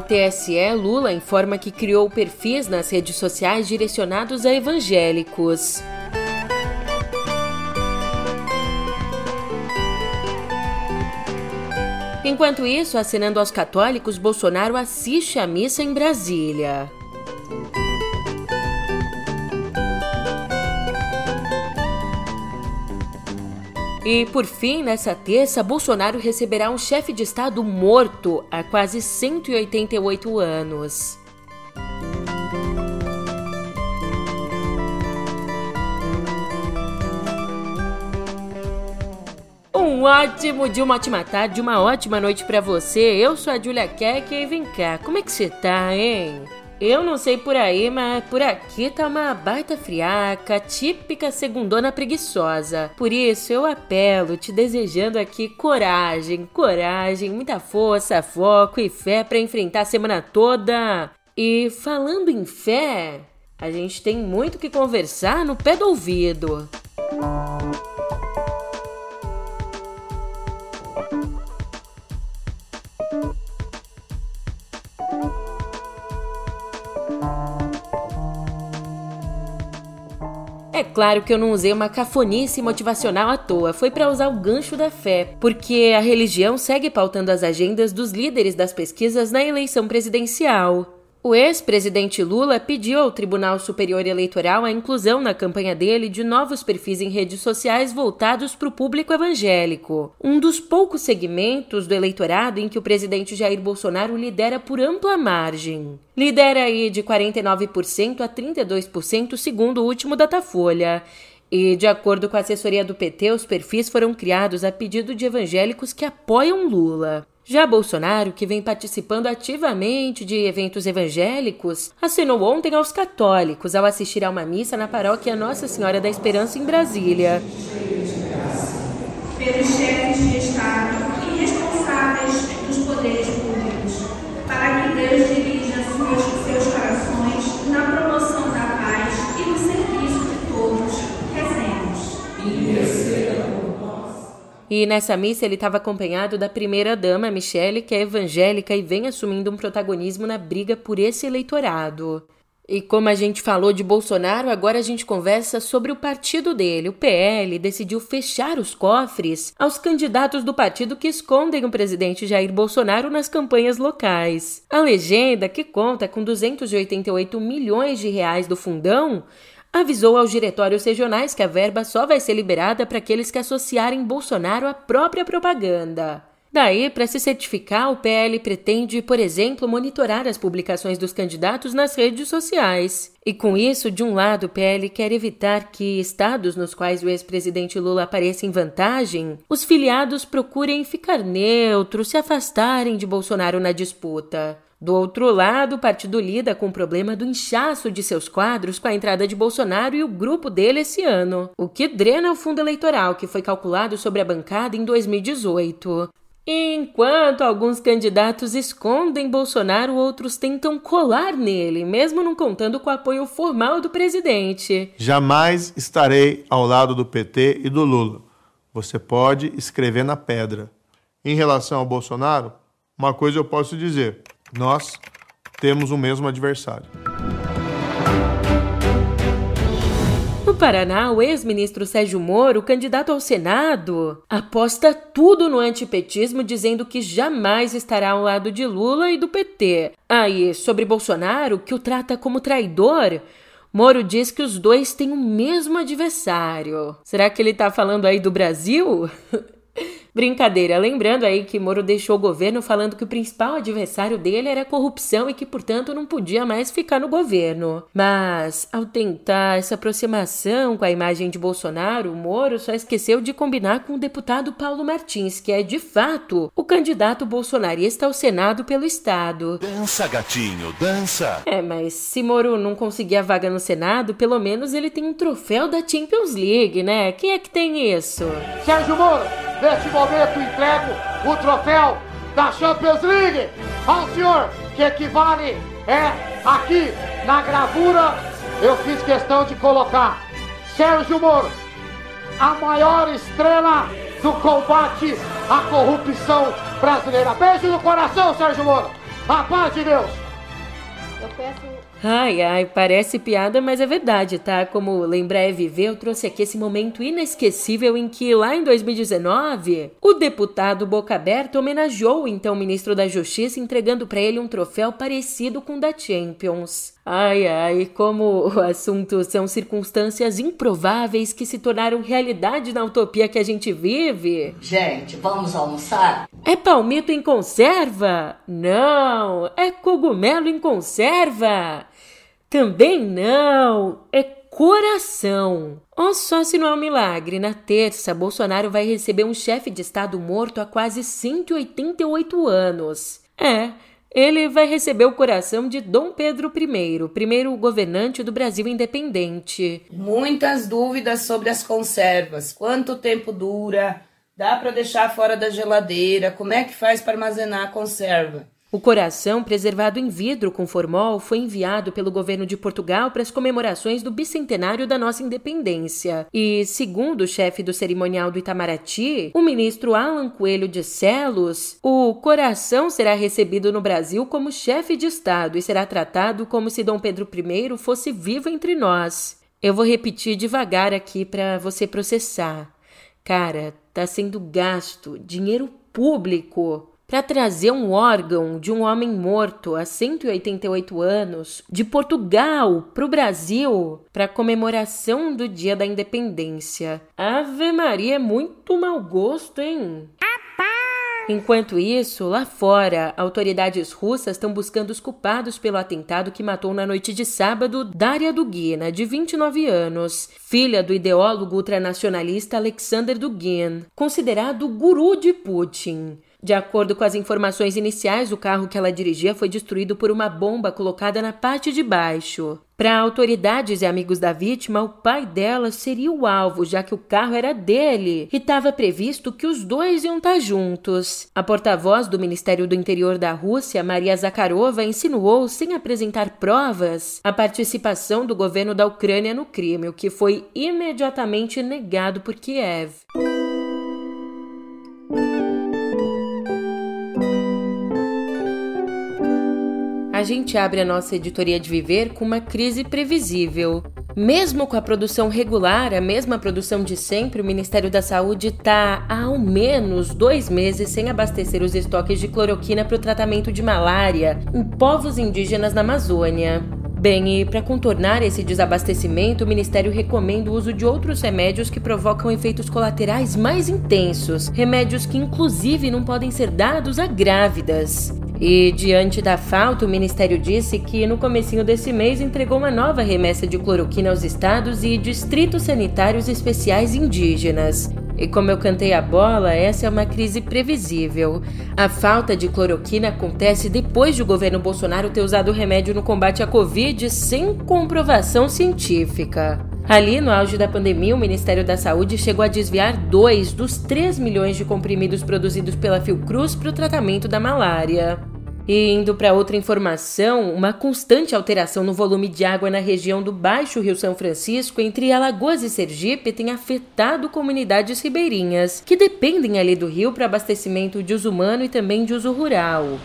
ao TSE, Lula informa que criou perfis nas redes sociais direcionados a evangélicos. Enquanto isso, assinando aos católicos, Bolsonaro assiste a missa em Brasília. E por fim, nessa terça, Bolsonaro receberá um chefe de Estado morto há quase 188 anos. Um ótimo dia, uma ótima tarde, uma ótima noite para você. Eu sou a Julia Keck e vem cá, como é que você tá, hein? Eu não sei por aí, mas por aqui tá uma baita friaca, típica segundona preguiçosa. Por isso eu apelo, te desejando aqui coragem, coragem, muita força, foco e fé para enfrentar a semana toda. E falando em fé, a gente tem muito que conversar no pé do ouvido. Música claro que eu não usei uma cafonice motivacional à toa, foi para usar o gancho da fé, porque a religião segue pautando as agendas dos líderes das pesquisas na eleição presidencial. O ex-presidente Lula pediu ao Tribunal Superior Eleitoral a inclusão na campanha dele de novos perfis em redes sociais voltados para o público evangélico, um dos poucos segmentos do eleitorado em que o presidente Jair Bolsonaro lidera por ampla margem. Lidera aí de 49% a 32%, segundo o último Datafolha. E, de acordo com a assessoria do PT, os perfis foram criados a pedido de evangélicos que apoiam Lula. Já Bolsonaro, que vem participando ativamente de eventos evangélicos, assinou ontem aos católicos ao assistir a uma missa na paróquia Nossa Senhora da Esperança em Brasília. De Estado e responsáveis dos poderes públicos, para que Deus dirija seus, seus corações na promoção da paz e no serviço de todos. Rezemos. E e nessa missa ele estava acompanhado da primeira-dama, Michele, que é evangélica e vem assumindo um protagonismo na briga por esse eleitorado. E como a gente falou de Bolsonaro, agora a gente conversa sobre o partido dele. O PL decidiu fechar os cofres aos candidatos do partido que escondem o presidente Jair Bolsonaro nas campanhas locais. A legenda, que conta com 288 milhões de reais do fundão, avisou aos diretórios regionais que a verba só vai ser liberada para aqueles que associarem Bolsonaro à própria propaganda. Daí, para se certificar, o PL pretende, por exemplo, monitorar as publicações dos candidatos nas redes sociais. E com isso, de um lado, o PL quer evitar que estados nos quais o ex-presidente Lula apareça em vantagem, os filiados procurem ficar neutros, se afastarem de Bolsonaro na disputa. Do outro lado, o partido lida com o problema do inchaço de seus quadros com a entrada de Bolsonaro e o grupo dele esse ano, o que drena o fundo eleitoral que foi calculado sobre a bancada em 2018. Enquanto alguns candidatos escondem Bolsonaro, outros tentam colar nele, mesmo não contando com o apoio formal do presidente. Jamais estarei ao lado do PT e do Lula. Você pode escrever na pedra. Em relação ao Bolsonaro, uma coisa eu posso dizer: nós temos o mesmo adversário. No Paraná, o ex-ministro Sérgio Moro, candidato ao Senado, aposta tudo no antipetismo, dizendo que jamais estará ao lado de Lula e do PT. Aí, sobre Bolsonaro, que o trata como traidor, Moro diz que os dois têm o mesmo adversário. Será que ele tá falando aí do Brasil? Brincadeira, lembrando aí que Moro deixou o governo falando que o principal adversário dele era a corrupção e que, portanto, não podia mais ficar no governo. Mas, ao tentar essa aproximação com a imagem de Bolsonaro, Moro só esqueceu de combinar com o deputado Paulo Martins, que é, de fato, o candidato bolsonarista ao Senado pelo Estado. Dança, gatinho, dança! É, mas se Moro não conseguir a vaga no Senado, pelo menos ele tem um troféu da Champions League, né? Quem é que tem isso? Sérgio Moro! Neste momento entrego o troféu da Champions League ao senhor, que equivale é aqui na gravura. Eu fiz questão de colocar Sérgio Moro, a maior estrela do combate à corrupção brasileira. Beijo no coração, Sérgio Moro. A paz de Deus! Eu peço Ai, ai, parece piada, mas é verdade, tá? Como lembrar é viver, eu trouxe aqui esse momento inesquecível em que, lá em 2019, o deputado Boca Aberta homenageou o então ministro da Justiça, entregando para ele um troféu parecido com o da Champions. Ai, ai, como o assunto são circunstâncias improváveis que se tornaram realidade na utopia que a gente vive. Gente, vamos almoçar? É palmito em conserva? Não, é cogumelo em conserva. Também não, é coração. Ó, só se não é um milagre. Na terça, Bolsonaro vai receber um chefe de Estado morto há quase 188 anos. É, ele vai receber o coração de Dom Pedro I, primeiro governante do Brasil independente. Muitas dúvidas sobre as conservas. Quanto tempo dura? Dá para deixar fora da geladeira? Como é que faz para armazenar a conserva? O coração, preservado em vidro com formol, foi enviado pelo governo de Portugal para as comemorações do bicentenário da nossa independência. E, segundo o chefe do cerimonial do Itamaraty, o ministro Alan Coelho de Celos, o coração será recebido no Brasil como chefe de Estado e será tratado como se Dom Pedro I fosse vivo entre nós. Eu vou repetir devagar aqui para você processar. Cara, tá sendo gasto dinheiro público para trazer um órgão de um homem morto há 188 anos de Portugal para o Brasil para comemoração do Dia da Independência. Ave Maria, é muito mau gosto, hein? Enquanto isso, lá fora, autoridades russas estão buscando os culpados pelo atentado que matou na noite de sábado Daria Dugina, de 29 anos, filha do ideólogo ultranacionalista Alexander Dugin, considerado o guru de Putin. De acordo com as informações iniciais, o carro que ela dirigia foi destruído por uma bomba colocada na parte de baixo. Para autoridades e amigos da vítima, o pai dela seria o alvo, já que o carro era dele e estava previsto que os dois iam estar tá juntos. A porta-voz do Ministério do Interior da Rússia, Maria Zakharova, insinuou, sem apresentar provas, a participação do governo da Ucrânia no crime, o que foi imediatamente negado por Kiev. A gente abre a nossa editoria de viver com uma crise previsível. Mesmo com a produção regular, a mesma produção de sempre, o Ministério da Saúde está há ao menos dois meses sem abastecer os estoques de cloroquina para o tratamento de malária em povos indígenas na Amazônia. Bem, e para contornar esse desabastecimento, o Ministério recomenda o uso de outros remédios que provocam efeitos colaterais mais intensos, remédios que inclusive não podem ser dados a grávidas. E diante da falta, o Ministério disse que no comecinho desse mês entregou uma nova remessa de cloroquina aos estados e distritos sanitários especiais indígenas. E como eu cantei a bola, essa é uma crise previsível. A falta de cloroquina acontece depois de o governo Bolsonaro ter usado o remédio no combate à Covid sem comprovação científica. Ali, no auge da pandemia, o Ministério da Saúde chegou a desviar 2 dos 3 milhões de comprimidos produzidos pela Fiocruz para o tratamento da malária. E indo para outra informação, uma constante alteração no volume de água na região do Baixo Rio São Francisco, entre Alagoas e Sergipe, tem afetado comunidades ribeirinhas, que dependem ali do rio para abastecimento de uso humano e também de uso rural.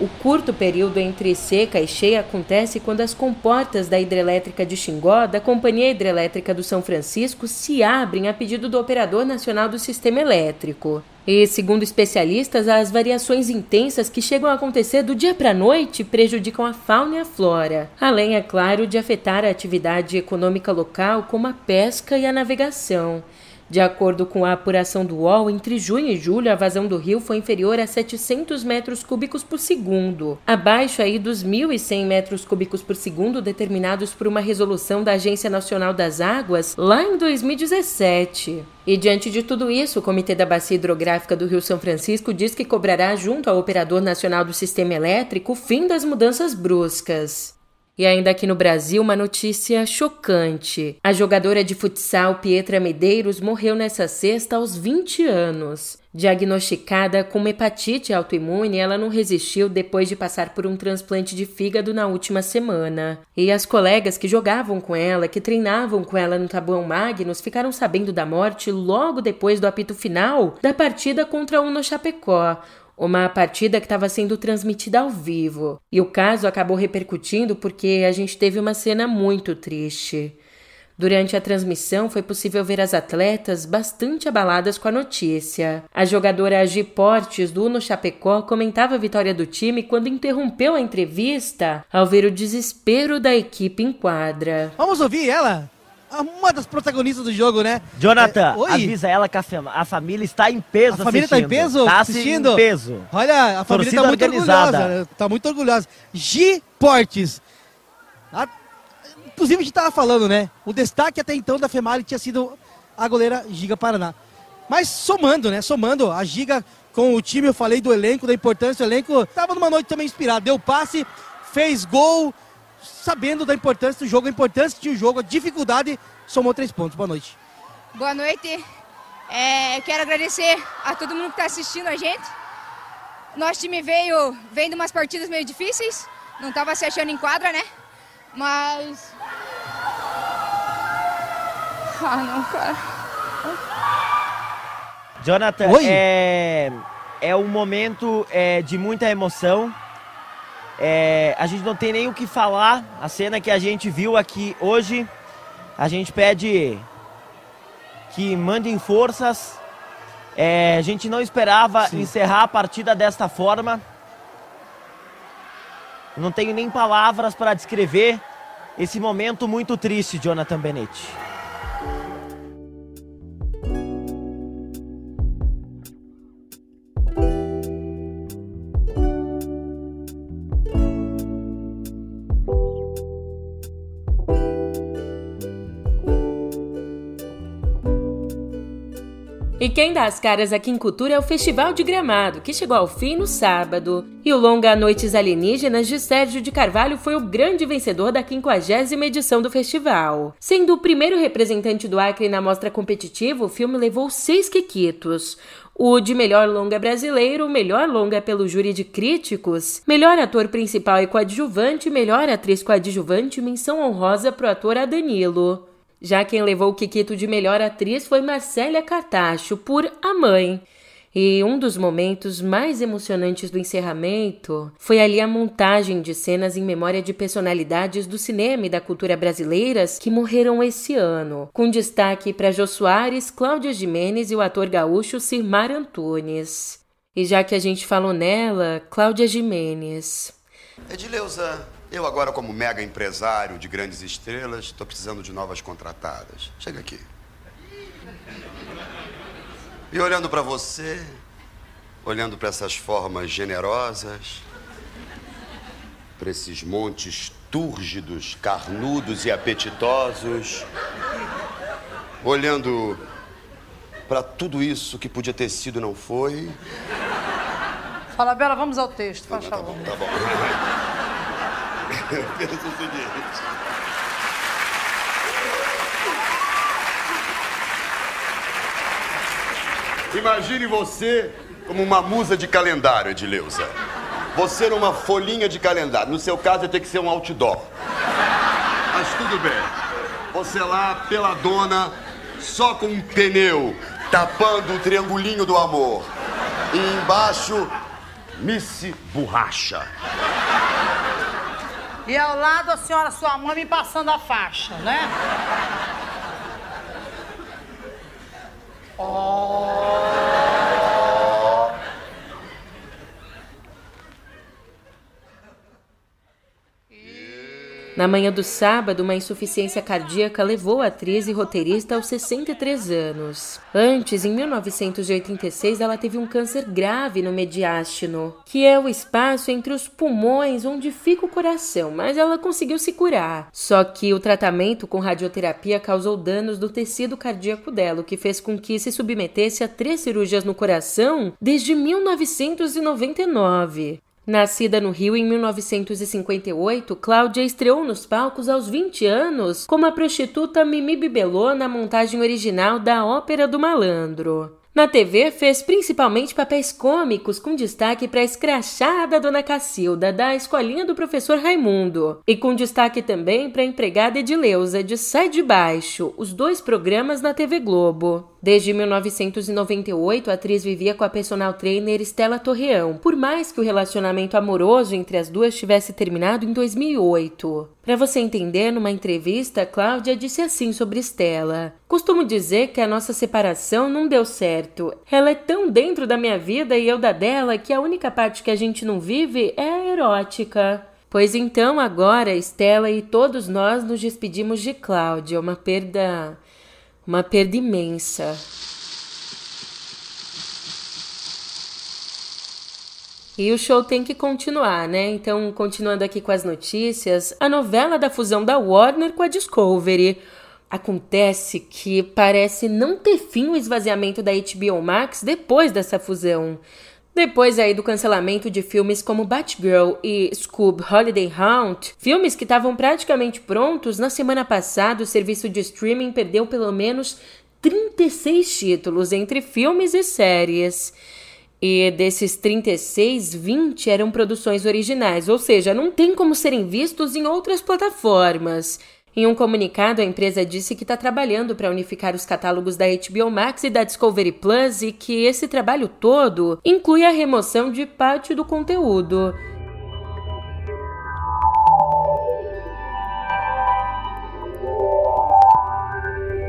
O curto período entre seca e cheia acontece quando as comportas da hidrelétrica de Xingó, da Companhia Hidrelétrica do São Francisco, se abrem a pedido do Operador Nacional do Sistema Elétrico. E, segundo especialistas, as variações intensas que chegam a acontecer do dia para a noite prejudicam a fauna e a flora, além, é claro, de afetar a atividade econômica local, como a pesca e a navegação. De acordo com a apuração do UOL, entre junho e julho a vazão do rio foi inferior a 700 metros cúbicos por segundo, abaixo aí dos 1.100 metros cúbicos por segundo determinados por uma resolução da Agência Nacional das Águas lá em 2017. E diante de tudo isso, o Comitê da Bacia Hidrográfica do Rio São Francisco diz que cobrará junto ao Operador Nacional do Sistema Elétrico o fim das mudanças bruscas. E ainda aqui no Brasil, uma notícia chocante. A jogadora de futsal Pietra Medeiros morreu nessa sexta aos 20 anos. Diagnosticada com hepatite autoimune, ela não resistiu depois de passar por um transplante de fígado na última semana. E as colegas que jogavam com ela, que treinavam com ela no Tabuão Magnus, ficaram sabendo da morte logo depois do apito final da partida contra o Uno Chapecó uma partida que estava sendo transmitida ao vivo. E o caso acabou repercutindo porque a gente teve uma cena muito triste. Durante a transmissão, foi possível ver as atletas bastante abaladas com a notícia. A jogadora Agi Portes, do Uno Chapecó, comentava a vitória do time quando interrompeu a entrevista ao ver o desespero da equipe em quadra. Vamos ouvir ela? Uma das protagonistas do jogo, né? Jonathan, é, avisa ela que a, a, família está em peso A família está em peso? Tá assistindo? em peso. Olha, a família está muito organizada. orgulhosa. Está muito orgulhosa. Gi Portes. A Inclusive, a gente estava falando, né? O destaque até então da Femali tinha sido a goleira Giga Paraná. Mas somando, né? Somando a Giga com o time, eu falei do elenco, da importância do elenco. Estava numa noite também inspirada. Deu passe, fez gol, sabendo da importância do jogo, a importância que tinha o jogo, a dificuldade, somou três pontos. Boa noite. Boa noite. É, quero agradecer a todo mundo que está assistindo a gente. Nosso time veio, veio de umas partidas meio difíceis, não estava se achando em quadra, né? Mas ah, não, cara. Jonathan, Oi? é, é um momento é, de muita emoção. É, a gente não tem nem o que falar. A cena que a gente viu aqui hoje, a gente pede que mandem forças. É, a gente não esperava Sim. encerrar a partida desta forma. Não tenho nem palavras para descrever esse momento muito triste, Jonathan Benetti. E quem dá as caras aqui em Cultura é o Festival de Gramado, que chegou ao fim no sábado. E o longa Noites Alienígenas de Sérgio de Carvalho foi o grande vencedor da 50 edição do festival. Sendo o primeiro representante do Acre na mostra competitiva, o filme levou seis quequitos. O de melhor longa brasileiro, melhor longa pelo júri de críticos, melhor ator principal e coadjuvante, melhor atriz coadjuvante, menção honrosa pro ator Adanilo. Já quem levou o Kikito de melhor atriz foi Marcélia Cartacho por A Mãe. E um dos momentos mais emocionantes do encerramento foi ali a montagem de cenas em memória de personalidades do cinema e da cultura brasileiras que morreram esse ano, com destaque para Jô Soares, Cláudia Jimenez e o ator gaúcho Sirmar Antunes. E já que a gente falou nela, Cláudia Jimenez. Edileuza, eu agora, como mega empresário de grandes estrelas, estou precisando de novas contratadas. Chega aqui. E olhando para você, olhando para essas formas generosas, para esses montes túrgidos, carnudos e apetitosos, olhando para tudo isso que podia ter sido não foi. Fala, Bela, vamos ao texto, faz tá favor. Tá bom, tá bom. Eu penso o seguinte. Imagine você como uma musa de calendário, Edileuza. Você numa folhinha de calendário. No seu caso, ia ter que ser um outdoor. Mas tudo bem. Você lá, pela dona, só com um pneu, tapando o triangulinho do amor. E embaixo, Missy Borracha. E ao lado a senhora, sua mãe, me passando a faixa, né? Oh. Na manhã do sábado, uma insuficiência cardíaca levou a atriz e roteirista aos 63 anos. Antes, em 1986, ela teve um câncer grave no mediastino, que é o espaço entre os pulmões onde fica o coração, mas ela conseguiu se curar. Só que o tratamento com radioterapia causou danos do tecido cardíaco dela, o que fez com que se submetesse a três cirurgias no coração desde 1999. Nascida no Rio em 1958, Cláudia estreou nos palcos aos 20 anos como a prostituta Mimi Bibelô na montagem original da Ópera do Malandro. Na TV, fez principalmente papéis cômicos, com destaque para a escrachada Dona Cacilda, da Escolinha do Professor Raimundo, e com destaque também para a empregada Edileuza, de Sai de Baixo, os dois programas na TV Globo. Desde 1998, a atriz vivia com a personal trainer Stella Torreão, por mais que o relacionamento amoroso entre as duas tivesse terminado em 2008. Para você entender, numa entrevista, Cláudia disse assim sobre Stella: Costumo dizer que a nossa separação não deu certo. Ela é tão dentro da minha vida e eu da dela que a única parte que a gente não vive é a erótica. Pois então, agora, Estela e todos nós nos despedimos de Cláudia, uma perda. Uma perda imensa. E o show tem que continuar, né? Então, continuando aqui com as notícias, a novela da fusão da Warner com a Discovery. Acontece que parece não ter fim o esvaziamento da HBO Max depois dessa fusão. Depois aí do cancelamento de filmes como Batgirl e Scoob Holiday Hunt, filmes que estavam praticamente prontos, na semana passada o serviço de streaming perdeu pelo menos 36 títulos entre filmes e séries. E desses 36, 20 eram produções originais, ou seja, não tem como serem vistos em outras plataformas. Em um comunicado, a empresa disse que está trabalhando para unificar os catálogos da HBO Max e da Discovery Plus e que esse trabalho todo inclui a remoção de parte do conteúdo.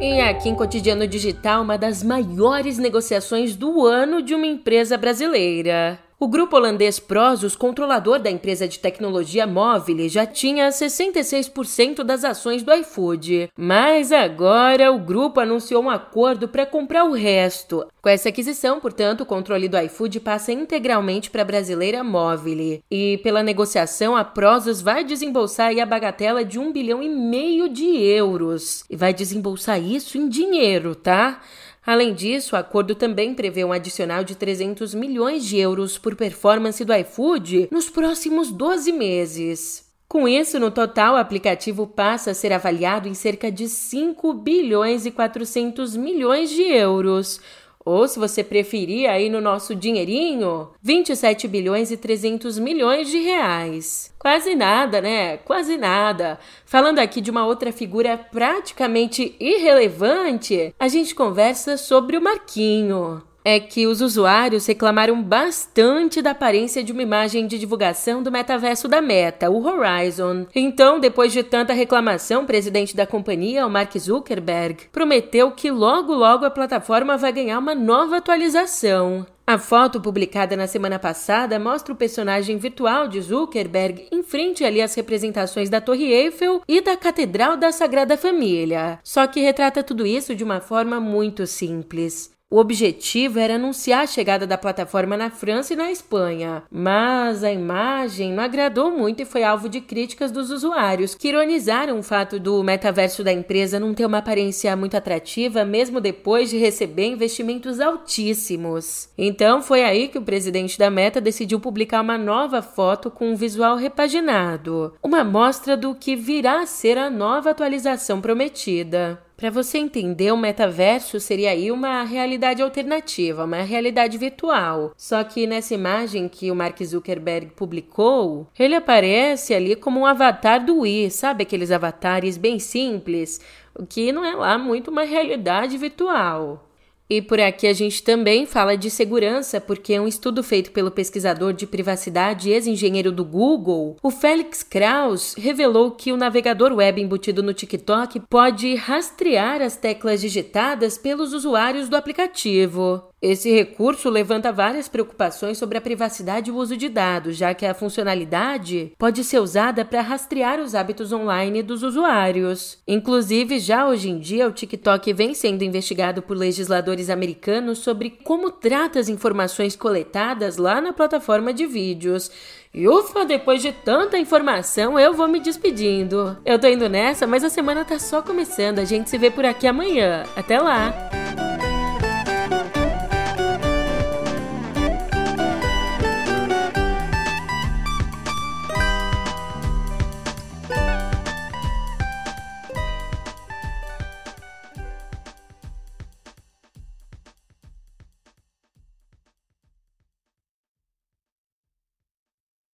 E aqui em Cotidiano Digital, uma das maiores negociações do ano de uma empresa brasileira. O grupo holandês Prosus, controlador da empresa de tecnologia móvel, já tinha 66% das ações do iFood. Mas agora o grupo anunciou um acordo para comprar o resto. Com essa aquisição, portanto, o controle do iFood passa integralmente para a brasileira móvel. E pela negociação, a Prosus vai desembolsar a bagatela de um bilhão e meio de euros. E vai desembolsar isso em dinheiro, tá? Além disso, o acordo também prevê um adicional de 300 milhões de euros por performance do iFood nos próximos 12 meses. Com isso, no total, o aplicativo passa a ser avaliado em cerca de 5 bilhões e 400 milhões de euros, ou, se você preferir, aí no nosso dinheirinho, 27 bilhões e 300 milhões de reais. Quase nada, né? Quase nada. Falando aqui de uma outra figura praticamente irrelevante, a gente conversa sobre o Marquinho é que os usuários reclamaram bastante da aparência de uma imagem de divulgação do metaverso da Meta, o Horizon. Então, depois de tanta reclamação, o presidente da companhia, o Mark Zuckerberg, prometeu que logo logo a plataforma vai ganhar uma nova atualização. A foto publicada na semana passada mostra o personagem virtual de Zuckerberg em frente ali às representações da Torre Eiffel e da Catedral da Sagrada Família. Só que retrata tudo isso de uma forma muito simples. O objetivo era anunciar a chegada da plataforma na França e na Espanha, mas a imagem não agradou muito e foi alvo de críticas dos usuários, que ironizaram o fato do metaverso da empresa não ter uma aparência muito atrativa, mesmo depois de receber investimentos altíssimos. Então foi aí que o presidente da Meta decidiu publicar uma nova foto com um visual repaginado, uma amostra do que virá a ser a nova atualização prometida. Para você entender, o metaverso seria aí uma realidade alternativa, uma realidade virtual. Só que nessa imagem que o Mark Zuckerberg publicou, ele aparece ali como um avatar do Wii, sabe aqueles avatares bem simples, o que não é lá muito uma realidade virtual. E por aqui a gente também fala de segurança, porque um estudo feito pelo pesquisador de privacidade e ex-engenheiro do Google, o Felix Kraus, revelou que o navegador web embutido no TikTok pode rastrear as teclas digitadas pelos usuários do aplicativo. Esse recurso levanta várias preocupações sobre a privacidade e o uso de dados, já que a funcionalidade pode ser usada para rastrear os hábitos online dos usuários. Inclusive, já hoje em dia, o TikTok vem sendo investigado por legisladores americanos sobre como trata as informações coletadas lá na plataforma de vídeos. E ufa, depois de tanta informação, eu vou me despedindo. Eu tô indo nessa, mas a semana tá só começando. A gente se vê por aqui amanhã. Até lá!